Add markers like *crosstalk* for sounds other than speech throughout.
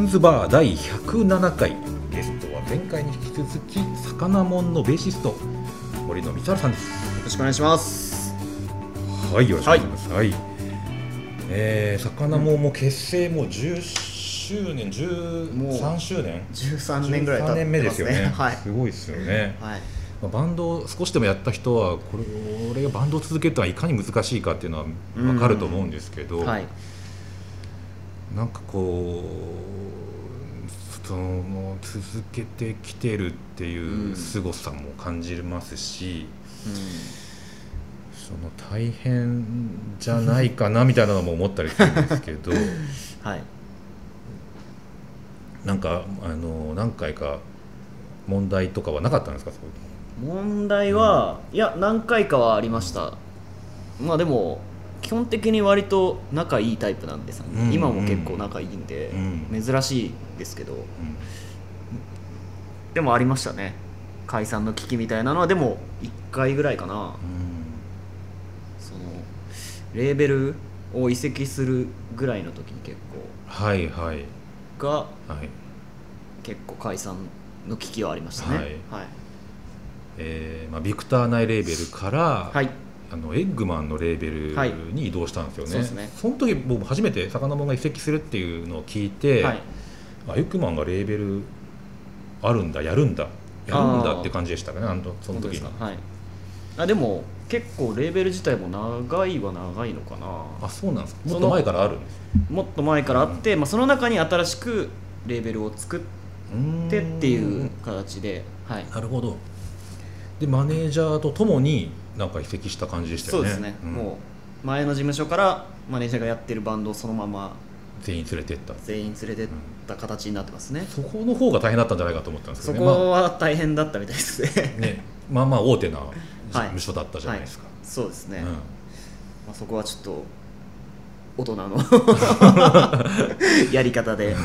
スンズバー第107回。ゲストは前回に引き続き魚もんのベーシスト森野光晴さんです。よろしくお願いします。はいよろしくお願いします。はい、えー、魚もんも結成もう10周年13周年？13年ぐらい経って目ですよね、はい、すごいですよね、はい。まあバンドを少しでもやった人はこれ俺がバンドを続けるとはいかに難しいかっていうのは分かると思うんですけど、はいなんかこうその続けてきてるっていう凄さも感じますし、その大変じゃないかなみたいなのも思ったりするんですけど *laughs* はい。なんかあの何回か問題とかはなかったんですか？そういうの問題は、いや何回かはありました。まあでも基本的に割と仲いいタイプなんですよね、うん今も結構仲いいんで、うん。珍しいですけど。うん。でもありましたね。解散の危機みたいなのは。でも1回ぐらいかな。うん。そのレーベルを移籍するぐらいの時に結はいはい。構がはい。結構解散の危機はありましたね。はい。はい、えーまあ、ビクター内レーベルから、はいあのエッグマンのレーベルに移動したんですよね、そうですね。その時僕初めて魚もんが移籍するっていうのを聞いて、はい。あエッグマンがレーベルあるんだやるんだやるんだって感じでしたかねあのその時に。あでも結構レーベル自体も長いは長いのかな。あそうなんですか。もっと前からあるんですもっと前からあって、まあ、その中に新しくレーベルを作ってっていう形で、はい、なるほど。でマネージャーとともになんか移籍した感じでしたよね。そうですね、ん。もう前の事務所からマネージャーがやってるバンドをそのまま全員連れてった。全員連れてった形になってますね、そこの方が大変だったんじゃないかと思ったんですそけどね。こは大変だったみたいですね。まあね。まあまあ大手な事務所だったじゃないですか、そうですね、うん。まあ、そこはちょっと大人の *laughs* やり方で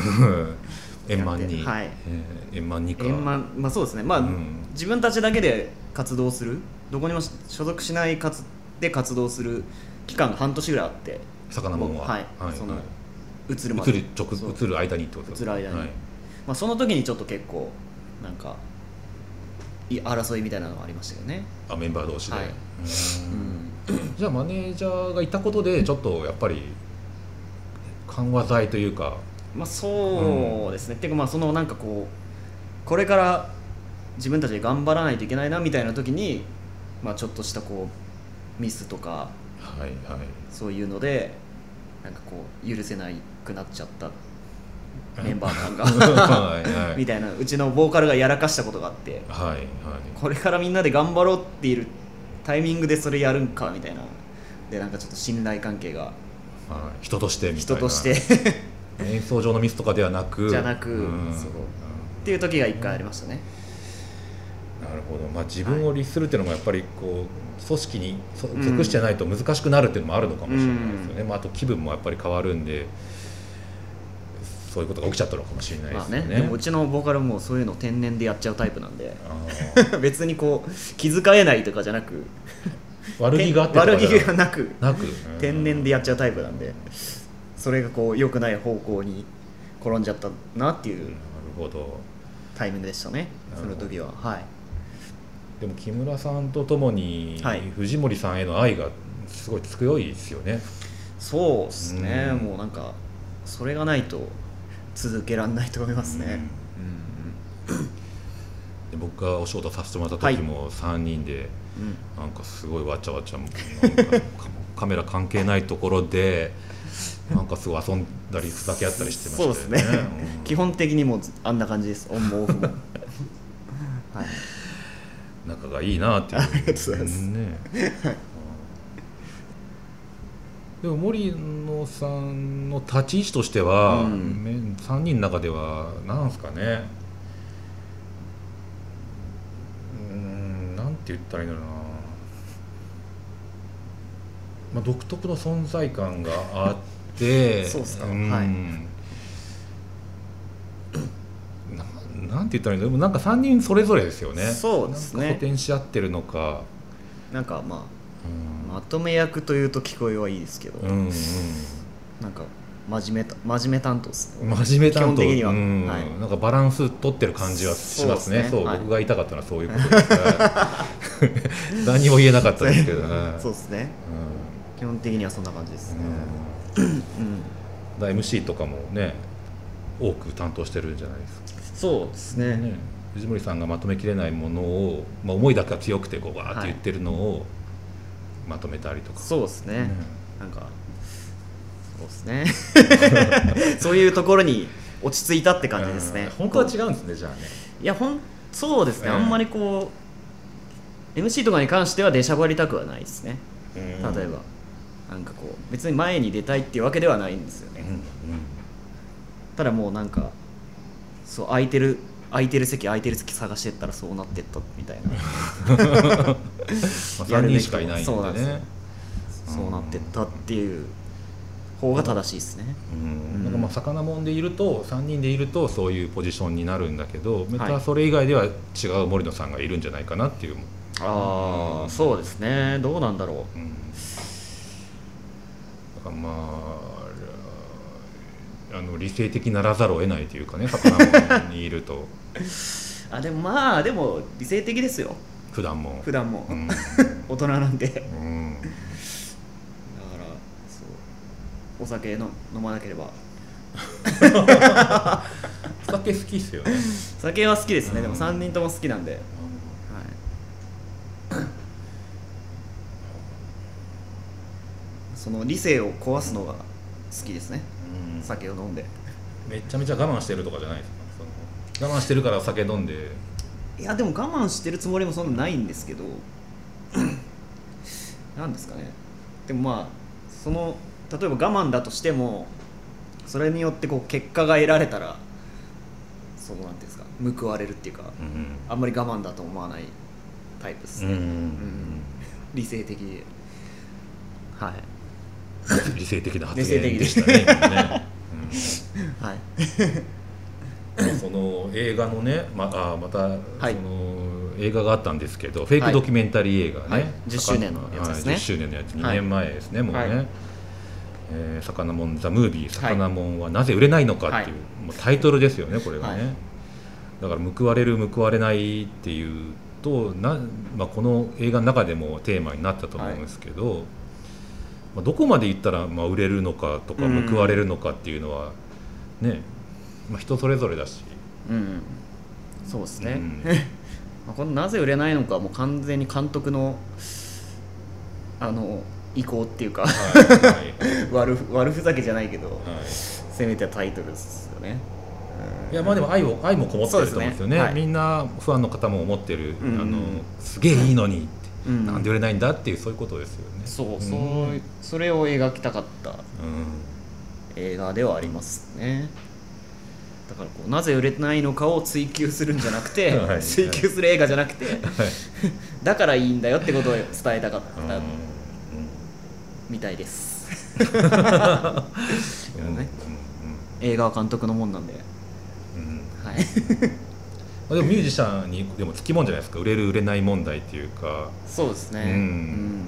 円満に、はい。えー円満にか。円満まあそうですね。まあ、うん。自分たちだけで活動するどこにも所属しない活で活動する期間が半年ぐらいあって魚もんは。はい。はい。そのはい。移るまで。移る直る間にってことです移る間に。はい。まあ、その時にちょっと結構なんかい争いみたいなのがありましたよね。あメンバー同士で、はい。じゃあマネージャーがいたことでちょっとやっぱり緩和剤というか。まあそうですね、っていうかまあそのなんかこうこれから自分たちで頑張らないといけないなみたいな時にまあちょっとしたこうミスとかはいはい。そういうのでなんかこう許せなくなっちゃったメンバー感が。*laughs* はいはい。みたいな。うちのボーカルがやらかしたことがあってはいはい。これからみんなで頑張ろうっているタイミングでそれやるんかみたいな。でなんかちょっと信頼関係がはい。人としてみたいな。人として。*laughs* 演奏上のミスとかではなく。じゃなくうん。そう。っていう時が一回ありましたね。なるほど、まあ、自分を律するっていうのもやっぱりこう組織に属してないと難しくなるっていうのもあるのかもしれないですよね、まあ、あと気分もやっぱり変わるんでそういうことが起きちゃったのかもしれないでますあよね。ね。でもうちのボーカルもそういうの天然でやっちゃうタイプなんで。*laughs* 別にこう気遣えない *laughs* とかじゃなく。悪気があってとか悪気がなく。なく。*laughs* 天然でやっちゃうタイププなんで。それがこう良くない方向に転んじゃったなっていうなるほど。タイミングでしたね。その時は。はいでも木村さんとともにはい。藤森さんへの愛がすごい強いですよね。そうですね、うん。もうなんかそれがないと続けられないと思いますね、で僕がお仕事させてもらった時も3人でうん。うんなんかすごいわちゃわちゃ *laughs* カメラ関係ないところでなんかすごい遊んだりふざけ合ったりしてましたよね。そうですね、うん。基本的にもうあんな感じです。オンもオフも。*laughs* はい。仲がいいなっていう。ありがとうございます。ね。でも森野さんの立ち位置としては、うん。め3人の中ではなんですかね。うーんなんて言ったらいいんだろうな、まあ、独特の存在感があってそうっすか。ん。はいななんて言ったらいいんだでもなんか3人それぞれですよね。そうですね。補填し合ってるのか、なんかまうん。あまとめ役というと聞こえはいいですけど、うんうん。なんか真面目た真面目担当ですね。真面目担当。基本的には。うん。はい。なんかバランス取ってる感じはしますね。そうね。はい。僕が言いたかったのはそういうことです。から *laughs* 何も言えなかったですけど。ねそうですね。基本的にはそんな感じですね。うん。うん。だ MC とかもね多く担当してるんじゃないですかそうですね。ね、藤森さんがまとめきれないものを、まあ、思いだけが強くてこうわーって言ってるのをまとめたりとか、そうですね。ね。なんかそうですね。*laughs* そういうところに落ち着いたって感じですね。うん。本当は違うんですねじゃあね。いやほんそうですね、うんあんまりこう MC とかに関しては出しゃばりたくはないですね。例えば、なんかこう別に前に出たいっていうわけではないんですよね、うんうん。ただもうなんかそう空いてる空いてる席空いてる席探してったらそうなってったみたいな。*laughs* まあ、や3るべき人しかいないんでそうなんですよ。ねそうなってったっていう方が正しいですね。うん。なんかまあ魚もんでいると3人でいるとそういうポジションになるんだけどまたそれ以外では違う森野さんがいるんじゃないかなっていう、ああそうですね。どうなんだろうん、だからまああの理性的ならざるを得ないというかね魚にいると。う *laughs* あでもまあでも理性的ですよ。普段も。普段も、うん。*laughs* 大人なんで。だかうんらそう。お酒の飲まなければ。お *laughs* 酒好きっすよね。酒は好きですね、でもうん3人とも好きなんで、はい、その理性を壊すのが好きですねうん。酒を飲んで。めちゃめちゃ我慢してるとかじゃないですか？その我慢してるからお酒飲んで。いやでも我慢してるつもりもそんなないんですけど。*clears throat* なんですかね。でもまあその例えば我慢だとしてもそれによってこう結果が得られたらそうなんていうんですか報われるっていうかうんあんまり我慢だと思わないタイプですね、うん理性的ではい理性的な発言でしたね。はいうん。その映画のねまあまた、はい。その映画があったんですけどフェイクドキュメンタリー映画ね、はい。10周年のやつですね。はい10周年のやつ。2はい。年前ですね、もうね、はい。えー魚もんザ・ムービー「魚もんはなぜ売れないのか」っていう,、はい。もうタイトルですよねこれがね、はい。だから報われる報われないっていうとな、まあ、この映画の中でもテーマになったと思うんですけど、まあ、どこまでいったらまあ売れるのかとかうん。報われるのかっていうのはね、まあ、人それぞれだし、うん。そうですね、うん。*laughs* まあこのなぜ売れないのかもう完全に監督のあの意向っていうかはい。*laughs* はい。悪ふ悪ふざけじゃないけどはい。せめてタイトルですよね、いやまあでも愛を愛もこもってると思うんですよね。ね。はい。みんなファンの方も思ってる、あのすげえいいのにって、うん。なんで売れないんだっていうそういうことですよね。そうそう、んそれを描きたかったうん。映画ではありますね。だからこうなぜ売れないのかを追求するんじゃなくて、*laughs* はい。追求する映画じゃなくてはい。*laughs* だからいいんだよってことを伝えたかったうん。みたいです。*laughs* うん。ねうん。映画は監督のもんなんで。うん。うんはい。まあでもミュージシャンにでもつきもんじゃないですか。売れる売れない問題っていうか。そうですね。うん。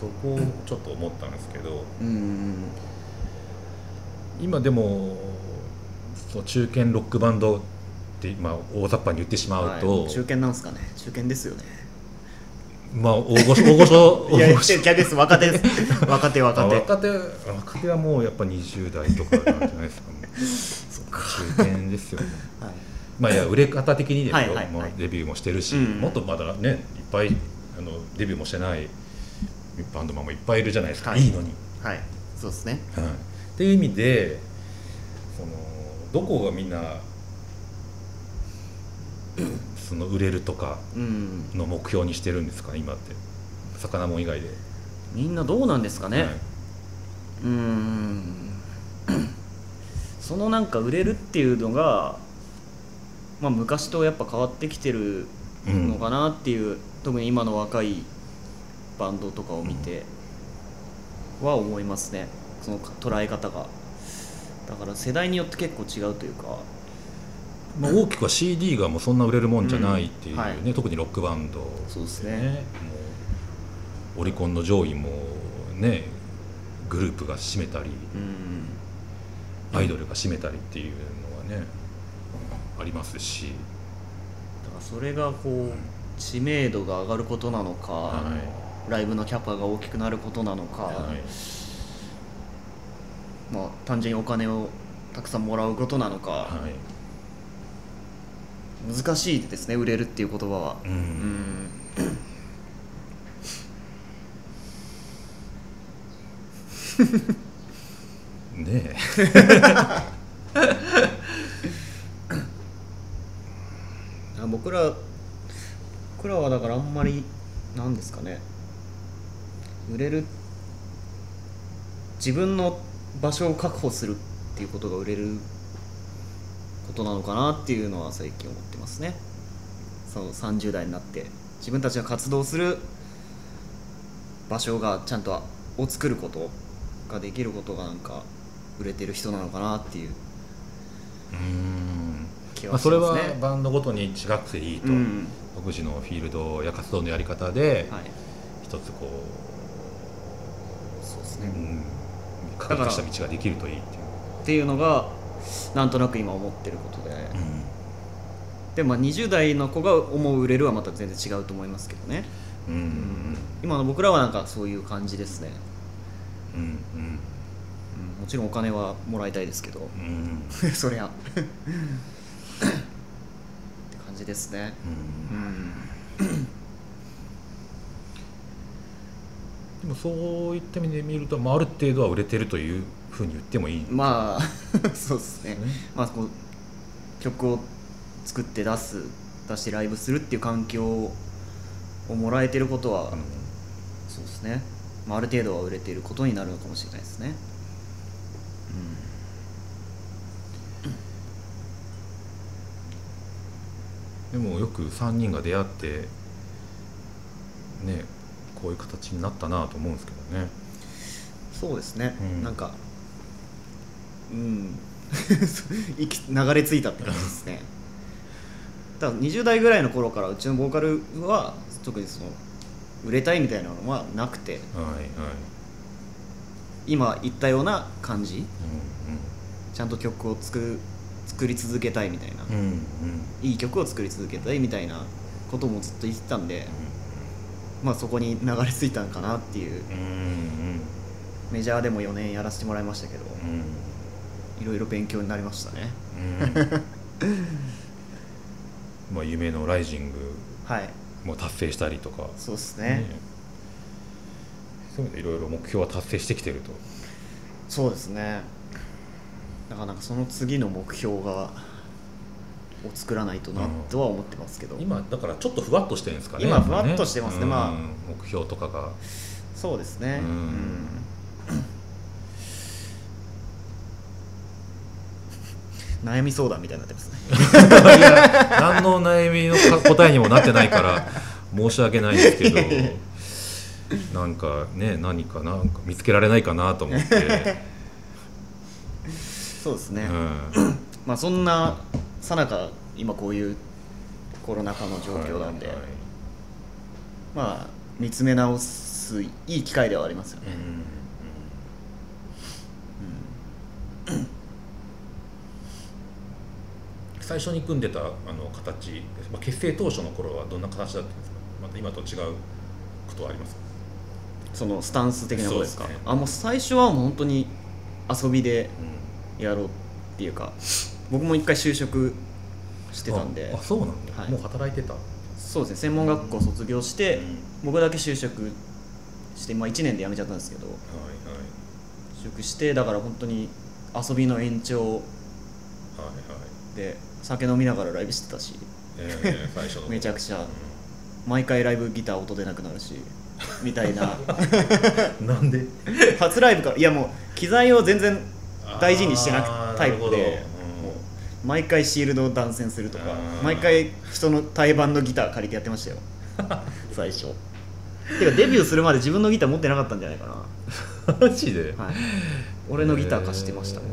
そこをちょっと思ったんですけど。うんうん今でもそう中堅ロックバンドって、まあ、大雑把に言ってしまうと、はい。中堅なんですかね。中堅ですよね。まあ大御所大御所 *laughs* いやです。若手です。若手若手。あ若手若手はもうやっぱ20代とかなんじゃないですか。もう。*laughs* 中堅ですよね。はいまあいや売れ方的にですよ、はいもうデビューもしてるし、うん。もっとまだねいっぱいあのデビューもしてないバンドマンもいっぱいいるじゃないですか、はい。い、いのに、はい。そうですね。はい、っていう意味でそのどこがみんな *clears throat* その売れるとかうん。の目標にしてるんですか今って。魚もん以外で、みんなどうなんですかね、はい。うーん。*clears throat* そのなんか売れるっていうのが、まあ、昔とやっぱ変わってきてるのかなっていう、特に今の若いバンドとかを見ては思いますね。その捉え方が。だから世代によって結構違うというか。まあ、大きくは CD がもうそんな売れるもんじゃないっていうね、うん。はい。特にロックバンド。そうですね。オリコンの上位もねグループが占めたりうん。アイドルが占めたりっていうのはねありますし、だからそれがこう知名度が上がることなのか、はライブのキャパが大きくなることなのか、はい。まあ、単純にお金をたくさんもらうことなのか、はい。難しいですね売れるっていう言葉は。ううん。んねあ *laughs* 僕ら僕らはだからあんまりなんですかね。売れる自分の場所を確保するっていうことが売れることなのかなっていうのは最近思ってますね。その30代になって自分たちが活動する場所がちゃんとを作ることができることがなんか売れてる人なのかなっていう。うん。気まあ、それは。バンドごとに違くていいと、うん。独自のフィールドや活動のやり方ではい、一つこう、そうですね、うん、確立した道ができるといいっていう。っていうのがなんとなく今思ってることで、うん。でもまあ20代の子が思う売れるはまた全然違うと思いますけどね、うん。うん。今の僕らはなんかそういう感じですね、うんうん。うん、もちろんお金はもらいたいですけど。うん。*laughs* そりゃじですね。ううん。んでもそういった意味で見ると、まあ、ある程度は売れてるというふうに言ってもいい。まあ *laughs* そうですね。まあこう曲を作って出す出してライブするっていう環境をもらえてることは、うん。そうですね、まあ、ある程度は売れていることになるのかもしれないですねでもよく3人が出会ってねこういう形になったなと思うんですけどね。そうですね、うん。なんかうん。*laughs* 流れ着いたって感じですね。だから20代ぐらいの頃からうちのボーカルは特にその売れたいみたいなのはなくて。はいはい。今言ったような感じ。うちゃんと曲を作る作り続けたいみたいな、んうんうん。うんいい曲を作り続けたいみたいなこともずっと言ってたんで、まあそこに流れ着いたのかなっていう。うんうん。メジャーでも4年やらせてもらいましたけどうん。いろいろ勉強になりましたね。うん。まあ夢のライジングはい。も達成したりとか。そうですね。そういう意味でいろいろ目標は達成してきてると。そうですねだからなんかその次の目標がを作らないとなうんとは思ってますけど、今だからちょっとふわっとしてるんですかね。今ふわっとしてますね。うん。まあ目標とかが。そうですね。うん。うん。悩み相談みたいになってますね。*laughs* いや何の悩みのか答えにもなってないから申し訳ないんですけど。*laughs* なんかね何かなんか見つけられないかなと思って、そうですね、うん。*clears throat* まあそんなさなか今こういうコロナ禍の状況なんで、はいはいまあ見つめ直すいい機会ではありますよね、最初に組んでたあの形、まあ、結成当初の頃はどんな形だったんですか？また今と違うことはありますか？そのスタンス的なことですか？ね。あもう最初はもう本当に遊びでやろうっていうか僕も一回就職してたんで。ああそうなんだ、はい。もう働いてた。そうですね。専門学校卒業して、僕だけ就職して、まあ、1年で辞めちゃったんですけど。はいはい。就職してだから本当に遊びの延長。はいはい。で酒飲みながらライブしてたし。えー、最初のめちゃくちゃ。毎回ライブギター音出なくなるしみたいな。う *laughs* んなんで？初ライブか。らいやもう機材を全然大事にしてなくタイプで。うん毎回シールドを断線するとか毎回人の対バンのギター借りてやってましたよ。*laughs* 最初。てかデビューするまで自分のギター持ってなかったんじゃないか *laughs* マジで、な、はい、俺のギター貸してましたね、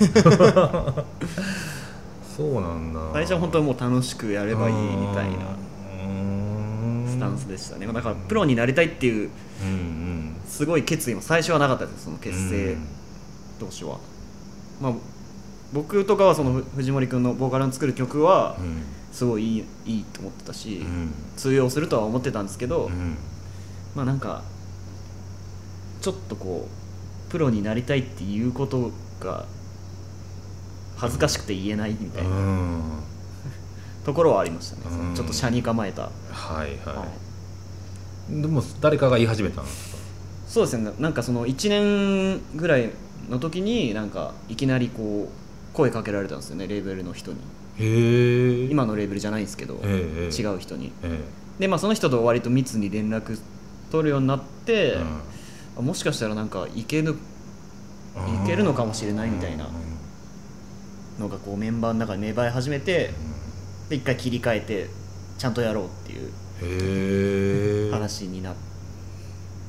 *laughs* そうなんだ。最初は本当にもう楽しくやればいいみたいなスタンスでしたね。だからプロになりたいっていううんうん。すごい決意も最初はなかったですその結成。うん当初は、まあ僕とかはそのふ藤森君のボーカルの作る曲はうん。すごいいいいいと思ってたし、うん。通用するとは思ってたんですけど、うん。まあなんかちょっとこうプロになりたいっていうことが恥ずかしくて言えないみたいなうん。ところはありましたね、ちょっと車に構えた、はいははい。いでも誰かが言い始めたんですか？そうですね。なんかその1年ぐらいの時になんかいきなりこう声かけられたんですよねレーベルの人に。今のレーベルじゃないんですけど、ええ違う人に。えでまあその人と割と密に連絡取るようになって、えあもしかしたらなんかいけるうんいけるのかもしれないみたいなうんのがこうメンバーの中に芽生え始めてで一回切り替えてちゃんとやろうっていう話になっ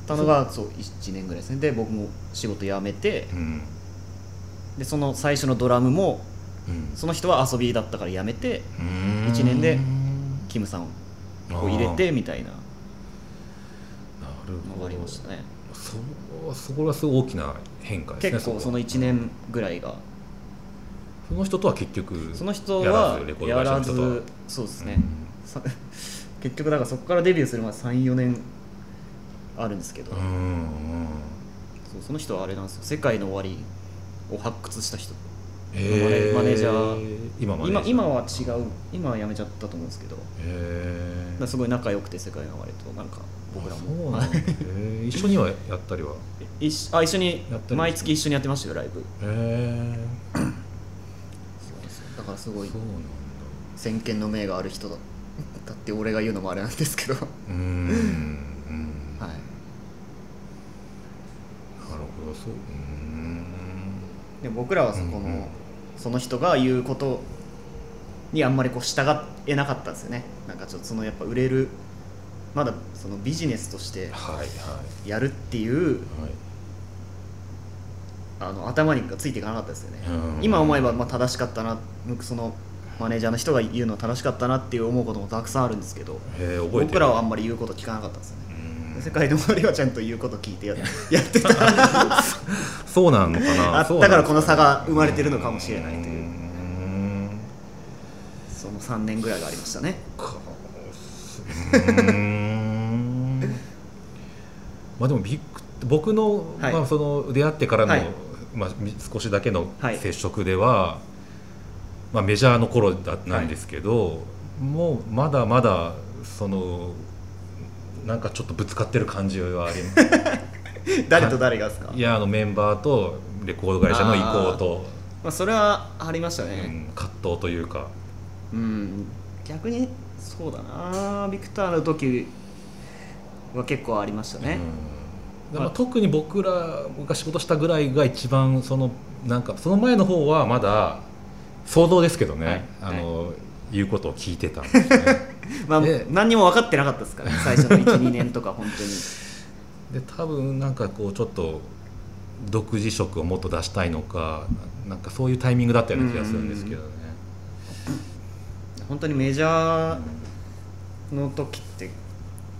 たのがそう1年ぐらいですね。で僕も仕事辞めてうん。でその最初のドラムもうん。その人は遊びだったから辞めてうん。一年でキムさんを入れてみたいな。なるのがありましたね。そうそこはすごい大きな変化ですね結構その1年ぐらいが。その人とは結局その人はやらずそうですね。うん。さ *laughs* 結局だからそこからデビューするまで34年あるんですけど、うんうんそうその人はあれなんですよ。世界の終わりを発掘した人。へマネージャー。今今今は違う。今は辞めちゃったと思うんですけど。だすごい仲良くて世界の終わりとなんか僕らも。一緒にはやったりは？*laughs* 一緒あ一緒に毎月一緒にやってましたよライブ。へえだからすごい先見の明がある人だだって俺が言うのもあれなんですけど。はうーんうんいなるほどそう。で僕らはそこの、うんうんその人が言うことにあんまりこう従えなかったんですよね。なんかちょっとそのやっぱ売れるまだそのビジネスとしてはいはい。やるっていうはい。あの頭についていかなかったですよね、うん今思えばまあ正しかったな僕そのマネージャーの人が言うのは正しかったなっていう思うこともたくさんあるんですけど僕らはあんまり言うこと聞かなかったんですよね。うん世界の終わりはちゃんと言うこと聞いてやや。ってた。*laughs* そうなのかな？あだ。からこの差が生まれてるのかもしれないという。その3年ぐらいがありましたね。*laughs* まあでもビ僕の,、はい。まあ、その出会ってからの、はい。まあ、少しだけのはい。接触では、まあ、メジャーの頃だなんですけど、もうまだまだそのなんかちょっとぶつかってる感じはあります。*laughs* 誰と誰がですか？いやあのメンバーとレコード会社の意向と、まあ、それはありましたうねん葛藤というか。うん、逆にそうだな。ビクターの時は結構ありましたね、うん。まあ、特に僕らが仕事したぐらいが一番そのなんかその前の方はまだ想像ですけどね、はい。あの言うことを聞いてたんですね。*laughs* まあで何にも分かってなかったですからね *laughs* 最初の12年とか本当に。で多分なんかこうちょっと独自色をもっと出したいのかなんかそういうタイミングだったような気がするんですけどね、本当にメジャーの時って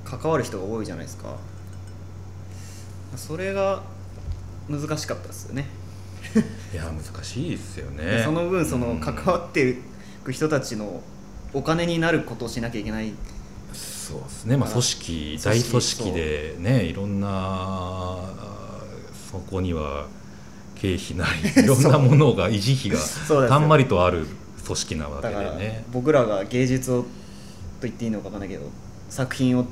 関わる人が多いじゃないですか。それが難しかったですよね。いや難しいですよ *laughs* でねその分そのうん。関わっていく人たちのお金になることをしなきゃいけない。そうですね、まあ、あ組織大組織でねいろんなあそこには経費ない *laughs* いろんなものが維持費が *laughs* たんまりとある組織なわけだからでね僕らが芸術をと言っていいのかわかんないけど作品を突き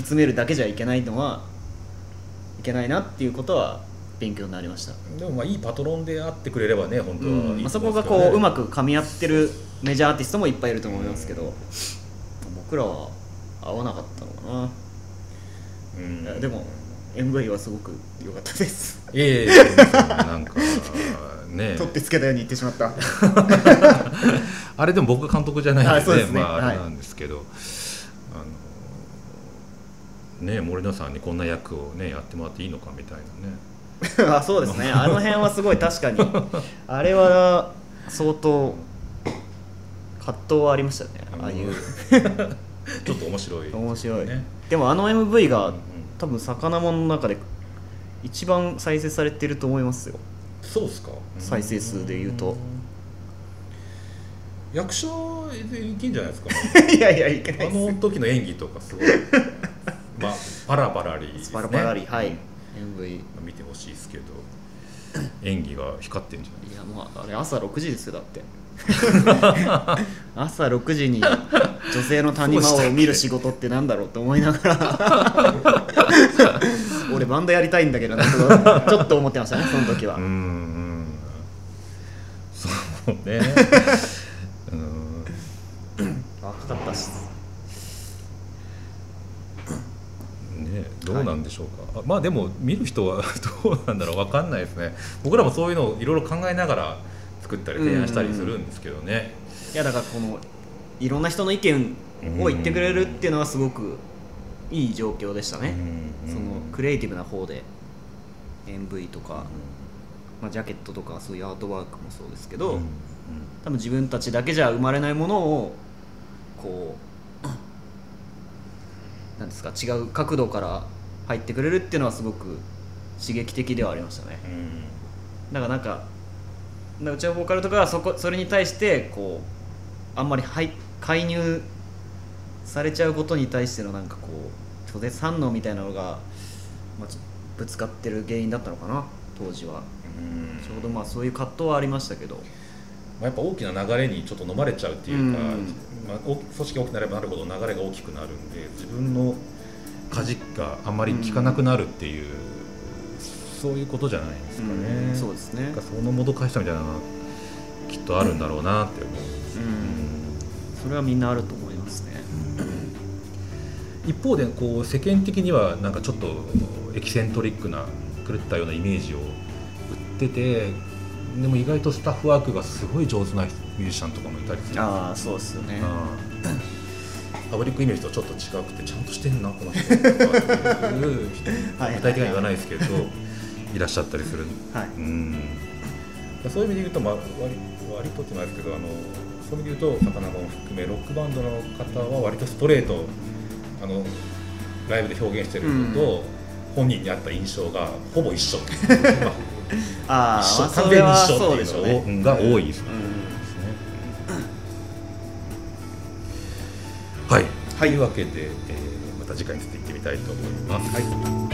詰めるだけじゃいけないのはいけないなっていうことは勉強になりました、でもまあいいパトロンであってくれればね本当はいいうんまあ、そこがこううまく噛み合ってるメジャーアーティストもいっぱいいると思いますけど、僕らは合わなかったのかな、うん。でも MV はすごく良かったです。いえいえなんかね。*laughs* 取ってつけたように言ってしまった。*laughs* あれでも僕が監督じゃないんであそうですね。まああはい。れなんですけど、あのね森野さんにこんな役をねやってもらっていいのかみたいなね *laughs* あそうですね。あの辺はすごい確かに。*laughs* あれは相当葛藤はありましたね。ああいう。*laughs* ちょっと面白い、面白い。ねでもあの MV うんが多分魚ものの中で一番再生されてると思いますよ。そうっすか。再生数で言うと。役者でいけんじゃないですかいやいやいけあの時の演技とかすごい。まあパラパラリーですね。パラパラリはい。うん MV 見てほしいですけど演技が光ってんじゃない？いやもうあれ朝6時ですよだって。*laughs* 朝6時に女性の谷間を見る仕事ってなんだろうって思いながら。*laughs* 俺バンドやりたいんだけどなとちょっと思ってましたねその時は、うんうん。そうね。*laughs* うん。若かったしねどうなんでしょうか、あまあでも見る人は *laughs* どうなんだろう？分かんないですね。僕らもそういうのをいろいろ考えながら作ったり提案したりするんですけどね、いやだからこのいろんな人の意見を言ってくれるっていうのはすごくいい状況でしたね、うん。そのクリエイティブな方で MV とか、まあ、ジャケットとかそういうアートワークもそうですけど、うん。多分自分たちだけじゃ生まれないものをこう *coughs* なんですか違う角度から入ってくれるっていうのはすごく刺激的ではありましたね。うん。だからなんかうちのボーカルとかはそこそれに対してこうあんまり入介入されちゃうことに対してのなんかこう拒絶反応みたいなのが、まあ、ぶつかってる原因だったのかな当時は。うん。ちょうどまあそういう葛藤はありましたけど。まあ、やっぱ大きな流れにちょっと飲まれちゃうっていうか、うん。まあ、組織が大きくなればなるほど流れが大きくなるんで自分の舵があんまり効かなくなるっていう、そういうことじゃないですかね、うん。そうですね。そのもどかしさみたいなきっとあるんだろうなって思う、うん。それはみんなあると思いますね。一方でこう世間的にはなんかちょっとエキセントリックな狂ったようなイメージを売っててでも意外とスタッフワークがすごい上手なミュージシャンとかもいたりする。ああそうですよねパブリックイメージとちょっと違くてちゃんとしてんなこの人とかっていう人は。*laughs* い具体的には言わないですけどいらっしゃったりするはい。うん。そういう意味で言うと、まあ、割割とってないですけどあのそういう意味で言うと魚も含めロックバンドの方は割とストレートあのライブで表現してるのと、本人に合った印象がほぼ一緒、*laughs* まあああ一緒完全に一緒っていうのが多いです。ね。うんはい、というわけで、えーまた次回についていってみたいと思います。はい